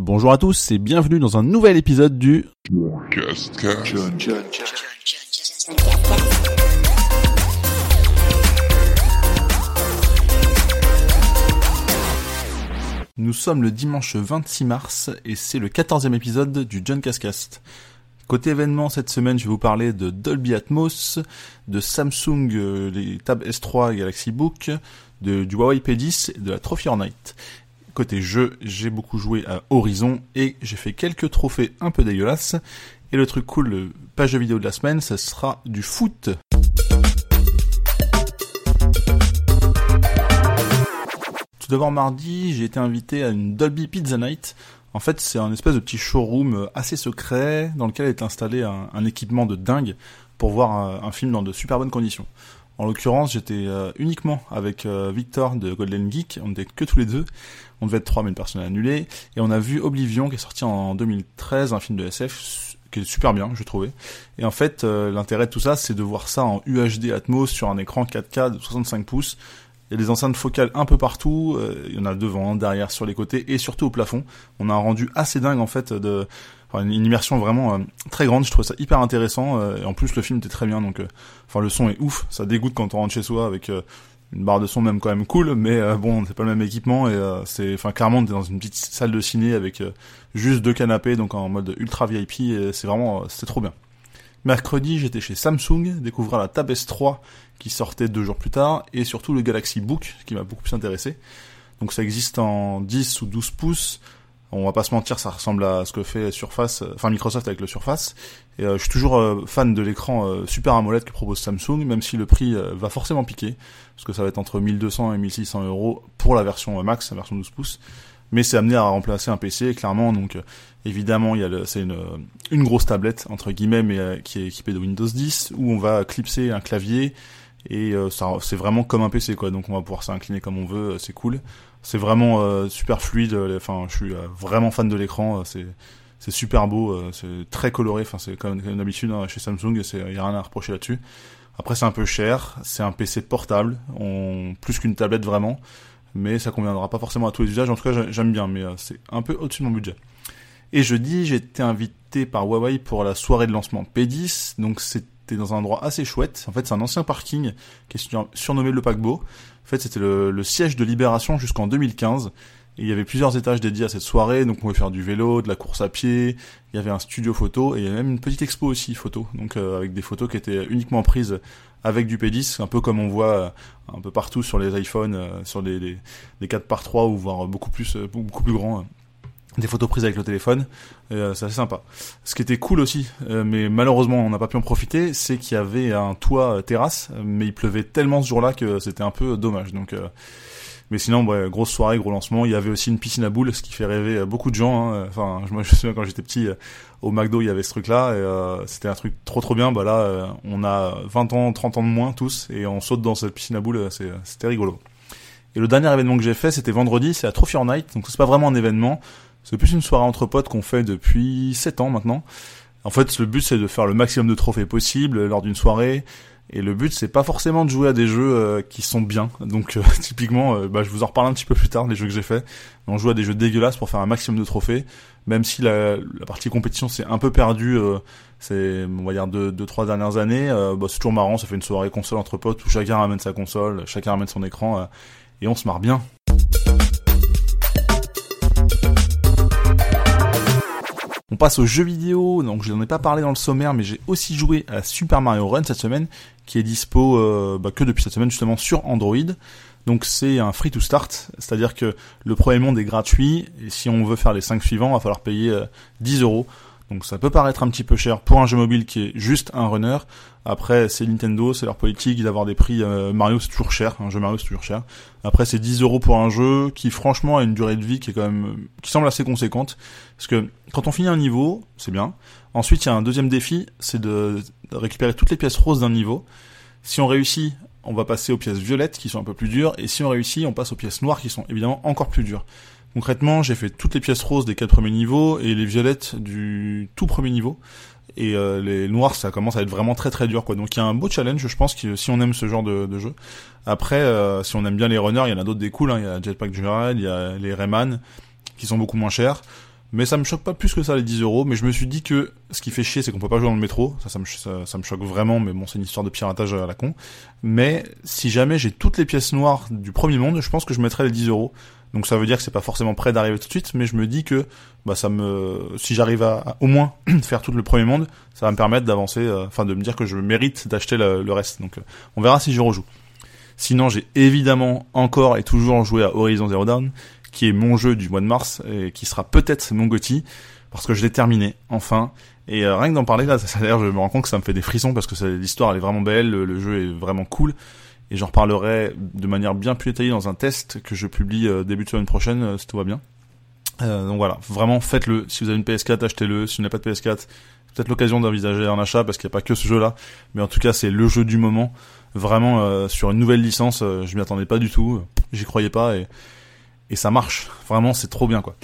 Bonjour à tous et bienvenue dans un nouvel épisode du Nous sommes le dimanche 26 mars et c'est le 14e épisode du John Cascast. Côté événement, cette semaine, je vais vous parler de Dolby Atmos, de Samsung, euh, les Tab S3 Galaxy Book, de, du Huawei P10 et de la Trophy Night. Côté jeu, j'ai beaucoup joué à Horizon et j'ai fait quelques trophées un peu dégueulasses. Et le truc cool, page vidéo de la semaine, ce sera du foot. Tout d'abord mardi, j'ai été invité à une Dolby Pizza Night. En fait, c'est un espèce de petit showroom assez secret dans lequel est installé un, équipement de dingue pour voir un, film dans de super bonnes conditions. En l'occurrence, j'étais euh, uniquement avec euh, Victor de Golden Geek, on n'était que tous les deux. On devait être trois, mais une personne a annulé. Et on a vu Oblivion, qui est sorti en 2013, un film de SF qui est super bien, je trouvais. Et en fait, euh, l'intérêt de tout ça, c'est de voir ça en UHD Atmos sur un écran 4K de 65 pouces. Il y a des enceintes focales un peu partout, il y en a devant, derrière, sur les côtés et surtout au plafond. On a un rendu assez dingue en fait de enfin, une immersion vraiment euh, très grande, je trouve ça hyper intéressant et en plus le film était très bien donc enfin le son est ouf, ça dégoûte quand on rentre chez soi avec une barre de son même quand même cool, mais euh, bon, c'est pas le même équipement et euh, c'est, enfin clairement, t'es dans une petite salle de ciné avec euh, juste deux canapés, donc en mode ultra VIP, c'est vraiment, c'était trop bien. Mercredi, j'étais chez Samsung, découvrir la Tab S3 qui sortait deux jours plus tard, et surtout le Galaxy Book qui m'a beaucoup plus intéressé. Donc ça existe en 10 ou 12 pouces, on va pas se mentir, ça ressemble à ce que fait Surface, euh, enfin Microsoft avec le Surface. Et euh, je suis toujours euh, fan de l'écran Super AMOLED que propose Samsung, même si le prix va forcément piquer, parce que ça va être entre 1200 et 1600 euros pour la version Max, la version 12 pouces. Mais c'est amené à remplacer un PC, clairement. Donc évidemment, il y a c'est une, une grosse tablette entre guillemets, mais qui est équipée de Windows 10, où on va clipser un clavier et ça c'est vraiment comme un PC quoi. Donc on va pouvoir s'incliner comme on veut, c'est cool c'est vraiment euh, super fluide. Euh, enfin, je suis euh, vraiment fan de l'écran. c'est c'est super beau, c'est très coloré. Enfin, c'est comme, d'habitude hein, chez Samsung. Il y a rien à reprocher là-dessus. Après, c'est un peu cher. C'est un PC portable, plus qu'une tablette vraiment. Mais ça conviendra pas forcément à tous les usages. En tout cas, j'aime bien, mais c'est un peu au-dessus de mon budget. Et jeudi, j'ai été invité par Huawei pour la soirée de lancement P10. Donc, c'était dans un endroit assez chouette. En fait, c'est un ancien parking qui est surnommé le paquebot. En fait, c'était le, siège de Libération jusqu'en 2015. Et il y avait plusieurs étages dédiés à cette soirée, donc on pouvait faire du vélo, de la course à pied, il y avait un studio photo, et il y avait même une petite expo aussi photo, donc euh, avec des photos qui étaient uniquement prises avec du P10, un peu comme on voit euh, un peu partout sur les iPhones, euh, sur les, les, les 4 par 3 ou voire beaucoup plus, beaucoup plus grands des photos prises avec le téléphone, euh, c'est assez sympa. Ce qui était cool aussi, euh, mais malheureusement on n'a pas pu en profiter, c'est qu'il y avait un toit euh, terrasse, mais il pleuvait tellement ce jour-là que c'était un peu dommage. Donc, mais sinon, ouais, grosse soirée, gros lancement. Il y avait aussi une piscine à boules, ce qui fait rêver beaucoup de gens. Hein. Enfin, je me souviens quand j'étais petit, au McDo il y avait ce truc-là, et c'était un truc trop trop bien. Bah là, on a 20 ans, 30 ans de moins tous, et on saute dans cette piscine à boules, c'était rigolo. Et le dernier événement que j'ai fait, c'était vendredi, c'est à Trophy Night, donc c'est pas vraiment un événement, c'est plus une soirée entre potes qu'on fait depuis 7 ans maintenant. En fait, le but c'est de faire le maximum de trophées possible lors d'une soirée. Et le but c'est pas forcément de jouer à des jeux euh, qui sont bien. Donc euh, typiquement, euh, bah, je vous en reparle un petit peu plus tard les jeux que j'ai fait. On joue à des jeux dégueulasses pour faire un maximum de trophées. Même si la, la partie compétition c'est un peu perdu, c'est on va dire deux, deux trois dernières années. Bah, c'est toujours marrant. Ça fait une soirée console entre potes où chacun ramène sa console, chacun ramène son écran et on se marre bien. Passe aux jeux vidéo, donc je n'en ai pas parlé dans le sommaire, mais j'ai aussi joué à Super Mario Run cette semaine, qui est dispo euh, bah, que depuis cette semaine justement sur Android. Donc c'est un free to start, c'est-à-dire que le premier monde est gratuit, et si on veut faire les 5 suivants, il va falloir payer 10 euh, euros. Donc ça peut paraître un petit peu cher pour un jeu mobile qui est juste un runner. Après, c'est Nintendo, c'est leur politique d'avoir des prix. Euh, Mario, c'est toujours cher. Un jeu Mario, c'est toujours cher. Après, c'est 10 euros pour un jeu qui, franchement, a une durée de vie qui est quand même, qui semble assez conséquente. Parce que quand on finit un niveau, c'est bien. Ensuite, il y a un deuxième défi, c'est de récupérer toutes les pièces roses d'un niveau. Si on réussit, on va passer aux pièces violettes qui sont un peu plus dures. Et si on réussit, on passe aux pièces noires qui sont évidemment encore plus dures. Concrètement, j'ai fait toutes les pièces roses des quatre premiers niveaux et les violettes du tout premier niveau. Et euh, les noirs, ça commence à être vraiment très très dur, quoi. Donc il y a un beau challenge, je pense, que, si on aime ce genre de, jeu. Après, euh, si on aime bien les runners, il y en a d'autres des cools. Hein. Il y a Jetpack Joyride, il y a les Rayman, qui sont beaucoup moins chers. Mais ça me choque pas plus que ça les 10 euros. Mais je me suis dit que ce qui fait chier, c'est qu'on peut pas jouer dans le métro. Ça, ça me, ça, me choque vraiment. Mais bon, c'est une histoire de piratage à la con. Mais si jamais j'ai toutes les pièces noires du premier monde, je pense que je mettrais les 10 euros. Donc ça veut dire que c'est pas forcément prêt d'arriver tout de suite, mais je me dis que bah ça me, si j'arrive à, au moins faire tout le premier monde, ça va me permettre d'avancer, euh, enfin de me dire que je mérite d'acheter le, reste. Donc euh, on verra si je rejoue. Sinon j'ai évidemment encore et toujours joué à Horizon Zero Dawn, qui est mon jeu du mois de mars et qui sera peut-être mon Gotti parce que je l'ai terminé enfin. Et euh, rien que d'en parler là, ça, d'ailleurs je me rends compte que ça me fait des frissons parce que l'histoire elle est vraiment belle, le, jeu est vraiment cool. Et j'en reparlerai de manière bien plus détaillée dans un test que je publie euh, début de semaine prochaine euh, si tout va bien. donc voilà, vraiment faites-le. Si vous avez une PS4, achetez-le. Si vous n'avez pas de PS4, peut-être l'occasion d'envisager un achat parce qu'il n'y a pas que ce jeu-là. Mais en tout cas, c'est le jeu du moment. Vraiment sur une nouvelle licence, je m'y attendais pas du tout. J'y croyais pas et et ça marche. Vraiment, c'est trop bien quoi.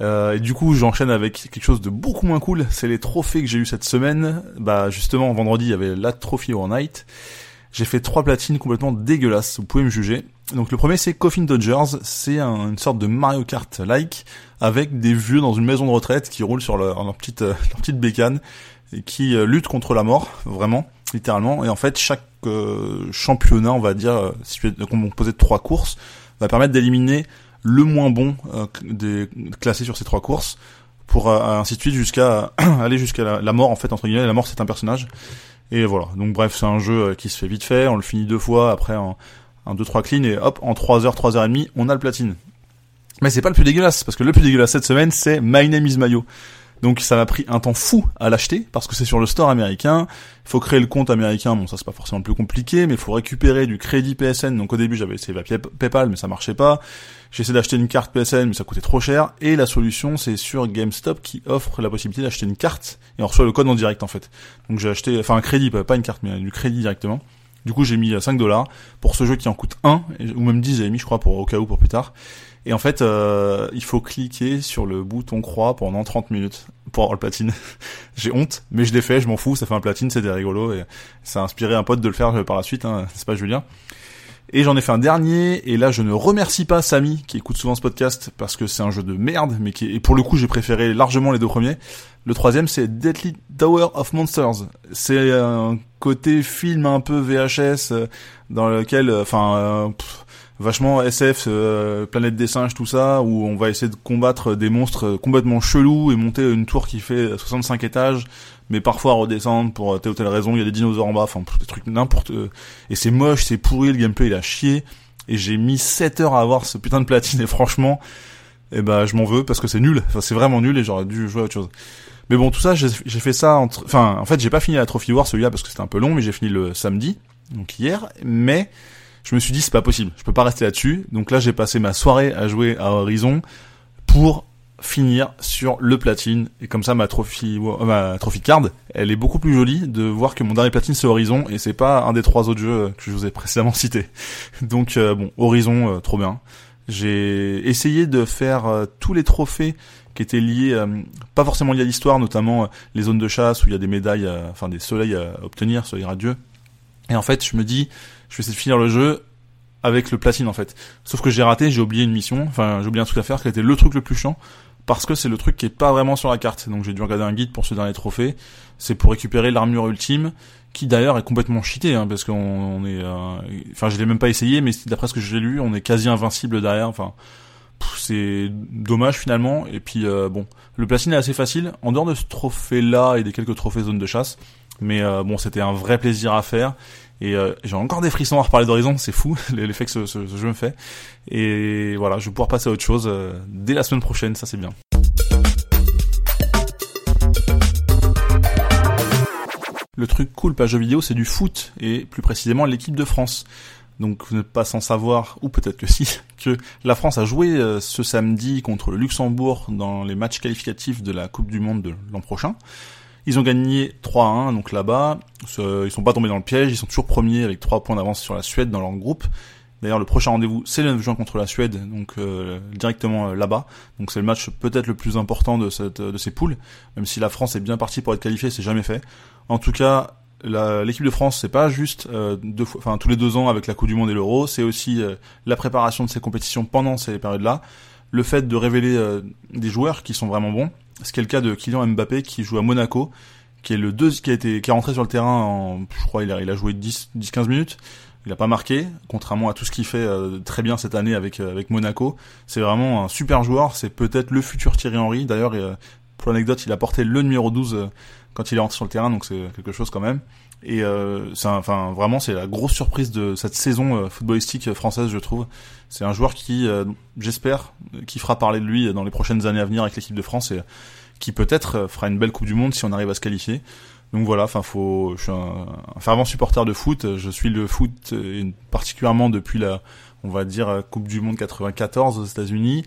Euh, et du coup, j'enchaîne avec quelque chose de beaucoup moins cool. C'est les trophées que j'ai eu cette semaine. Bah justement, vendredi, il y avait la Trophy War Night. J'ai fait trois platines complètement dégueulasses. Vous pouvez me juger. Donc le premier, c'est Coffin Dodgers. C'est une sorte de Mario Kart-like avec des vieux dans une maison de retraite qui roulent sur leur, petite leur petite bécane et qui euh, luttent contre la mort, vraiment, littéralement. Et en fait, chaque euh, championnat, on va dire, composé de trois courses, va permettre d'éliminer le moins bon euh, des, classé sur ces trois courses pour euh, ainsi de suite jusqu'à aller jusqu'à la, mort en fait entre guillemets la mort c'est un personnage et voilà. Donc bref c'est un jeu euh, qui se fait vite fait. On le finit deux fois. Après un, un deux trois clean. Et hop en 3 heures 3 heures et demie on a le platine. Mais c'est pas le plus dégueulasse parce que le plus dégueulasse cette semaine c'est My Name is Mayo donc ça m'a pris un temps fou à l'acheter parce que c'est sur le store américain. Il faut créer le compte américain. Bon, ça c'est pas forcément plus compliqué, mais il faut récupérer du crédit PSN. Donc au début j'avais essayé via PayPal, mais ça marchait pas. J'ai essayé d'acheter une carte PSN, mais ça coûtait trop cher. Et la solution c'est sur GameStop qui offre la possibilité d'acheter une carte et on reçoit le code en direct en fait. Donc j'ai acheté, enfin un crédit, pas une carte, mais du crédit directement. Du coup, j'ai mis 5 dollars pour ce jeu qui en coûte 1, ou même 10, j'avais mis, je crois, pour au cas où pour plus tard. Et en fait, euh, il faut cliquer sur le bouton croix pendant 30 minutes pour avoir le platine. J'ai honte, mais je l'ai fait, je m'en fous, ça fait un platine, c'était rigolo et ça a inspiré un pote de le faire par la suite, hein, c'est pas Julien. Et j'en ai fait un dernier, et là je ne remercie pas Samy qui écoute souvent ce podcast parce que c'est un jeu de merde, mais qui et pour le coup j'ai préféré largement les deux premiers. Le troisième c'est Deadly Tower of Monsters. C'est un côté film un peu VHS euh, dans lequel, euh, enfin, euh, vachement SF, euh, planète des singes, tout ça, où on va essayer de combattre des monstres complètement chelous et monter une tour qui fait 65 étages, mais parfois redescendre pour telle ou telle raison. Il y a des dinosaures en bas, enfin des trucs n'importe. Et c'est moche, c'est pourri, le gameplay il a chié. Et j'ai mis 7 heures à avoir ce putain de platine et franchement, eh ben je m'en veux parce que c'est nul. Enfin c'est vraiment nul et j'aurais dû jouer à autre chose. Mais bon tout ça j'ai fait ça entre, enfin en fait j'ai pas fini la Trophy War celui-là parce que c'était un peu long, mais j'ai fini le samedi, donc hier. Mais je me suis dit c'est pas possible, je peux pas rester là-dessus. Donc là j'ai passé ma soirée à jouer à Horizon pour finir sur le platine. Et comme ça ma trophy euh, ma trophy card elle est beaucoup plus jolie de voir que mon dernier platine c'est Horizon. Et c'est pas un des trois autres jeux que je vous ai précédemment cité donc euh, bon Horizon euh, trop bien. J'ai essayé de faire tous les trophées qui étaient liés pas forcément liés à l'histoire notamment les zones de chasse où il y a des médailles enfin des soleils à obtenir soleil radieux. Et en fait je me dis je vais essayer de finir le jeu avec le platine en fait. Sauf que j'ai raté, j'ai oublié une mission, enfin j'ai oublié un truc à faire qui était le truc le plus chiant parce que c'est le truc qui est pas vraiment sur la carte. Donc j'ai dû regarder un guide pour ce dernier trophée. C'est pour récupérer l'armure ultime, qui d'ailleurs est complètement cheatée, hein, parce qu'on est, euh, enfin je l'ai même pas essayé, mais d'après ce que j'ai lu, on est quasi invincible derrière. Enfin, c'est dommage finalement. Et puis euh, bon, le platine est assez facile. En dehors de ce trophée-là et des quelques trophées zone de chasse, mais euh, bon, c'était un vrai plaisir à faire. Et euh, j'ai encore des frissons à reparler d'Horizon, c'est fou l'effet que ce, jeu me fait. Et voilà, je vais pouvoir passer à autre chose euh, dès la semaine prochaine, ça c'est bien. Le truc cool pas jeu vidéo, c'est du foot, et plus précisément l'équipe de France. Donc vous n'êtes pas sans savoir, ou peut-être que si, que la France a joué euh, ce samedi contre le Luxembourg dans les matchs qualificatifs de la Coupe du Monde de l'an prochain. Ils ont gagné 3-1, donc là-bas, ils sont pas tombés dans le piège, ils sont toujours premiers avec 3 points d'avance sur la Suède dans leur groupe. D'ailleurs, le prochain rendez-vous, c'est le 9 juin contre la Suède, donc euh, directement euh, là-bas. Donc c'est le match peut-être le plus important de, cette, de ces poules, même si la France est bien partie pour être qualifiée, c'est jamais fait. En tout cas, l'équipe de France, c'est pas juste euh, deux fois, enfin tous les deux ans avec la Coupe du Monde et l'Euro, c'est aussi la préparation de ces compétitions pendant ces périodes-là. le fait de révéler des joueurs qui sont vraiment bons. Ce qui est le cas de Kylian Mbappé qui joue à Monaco, qui est le deux, qui a été, qui est rentré sur le terrain en, je crois, il a, il a joué 10, 10, 15 minutes. Il a pas marqué, contrairement à tout ce qu'il fait très bien cette année avec avec Monaco. C'est vraiment un super joueur. C'est peut-être le futur Thierry Henry. D'ailleurs, pour l'anecdote, il a porté le numéro 12 quand il est rentré sur le terrain, donc c'est quelque chose quand même. Et euh, enfin vraiment c'est la grosse surprise de cette saison euh, footballistique française, je trouve. C'est un joueur qui, euh, j'espère, qui fera parler de lui dans les prochaines années à venir avec l'équipe de France et qui peut-être euh, fera une belle Coupe du Monde si on arrive à se qualifier. Donc voilà, enfin faut, je suis un, fervent supporter de foot. Je suis le foot particulièrement depuis la, on va dire Coupe du Monde 94 aux États-Unis.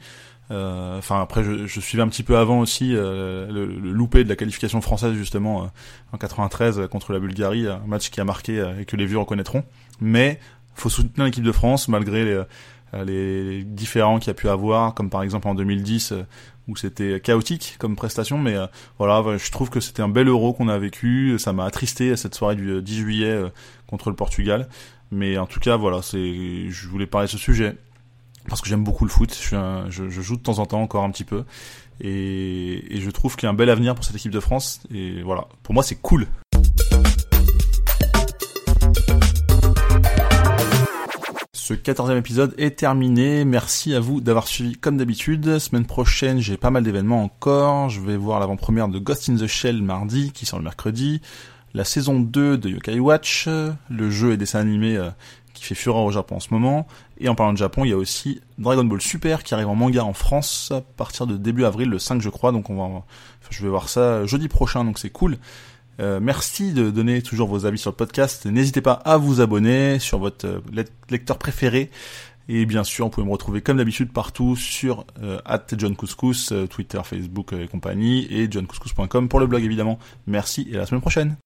Euh, enfin après, je, suivais un petit peu avant aussi euh, le, le, loupé de la qualification française justement euh, en 93 contre la Bulgarie, un match qui a marqué et que les vieux reconnaîtront. Mais faut soutenir l'équipe de France malgré les, les différents qu'il y a pu avoir, comme par exemple en 2010 où c'était chaotique comme prestation. Mais voilà, je trouve que c'était un bel Euro qu'on a vécu. Ça m'a attristé cette soirée du 10 juillet contre le Portugal. Mais en tout cas, voilà, c'est, je voulais parler de ce sujet parce que j'aime beaucoup le foot. Je, joue de temps en temps encore un petit peu, et, et je trouve qu'il y a un bel avenir pour cette équipe de France. Et voilà, pour moi c'est cool. Ce quatorzième épisode est terminé. Merci à vous d'avoir suivi comme d'habitude. Semaine prochaine, j'ai pas mal d'événements encore. Je vais voir l'avant-première de Ghost in the Shell mardi, qui sort le mercredi. La saison 2 de Yokai Watch, le jeu et dessin animé euh, qui fait fureur au Japon en ce moment. Et en parlant de Japon, il y a aussi Dragon Ball Super qui arrive en manga en France à partir de début avril, le 5 je crois. Donc on va, je vais voir ça jeudi prochain, donc c'est cool. Euh, merci de donner toujours vos avis sur le podcast. N'hésitez pas à vous abonner sur votre euh, lecteur préféré. Et bien sûr, vous pouvez me retrouver comme d'habitude partout sur euh, John Couscous, euh, Twitter, Facebook et compagnie, et johncouscous.com pour le blog évidemment. Merci et à la semaine prochaine.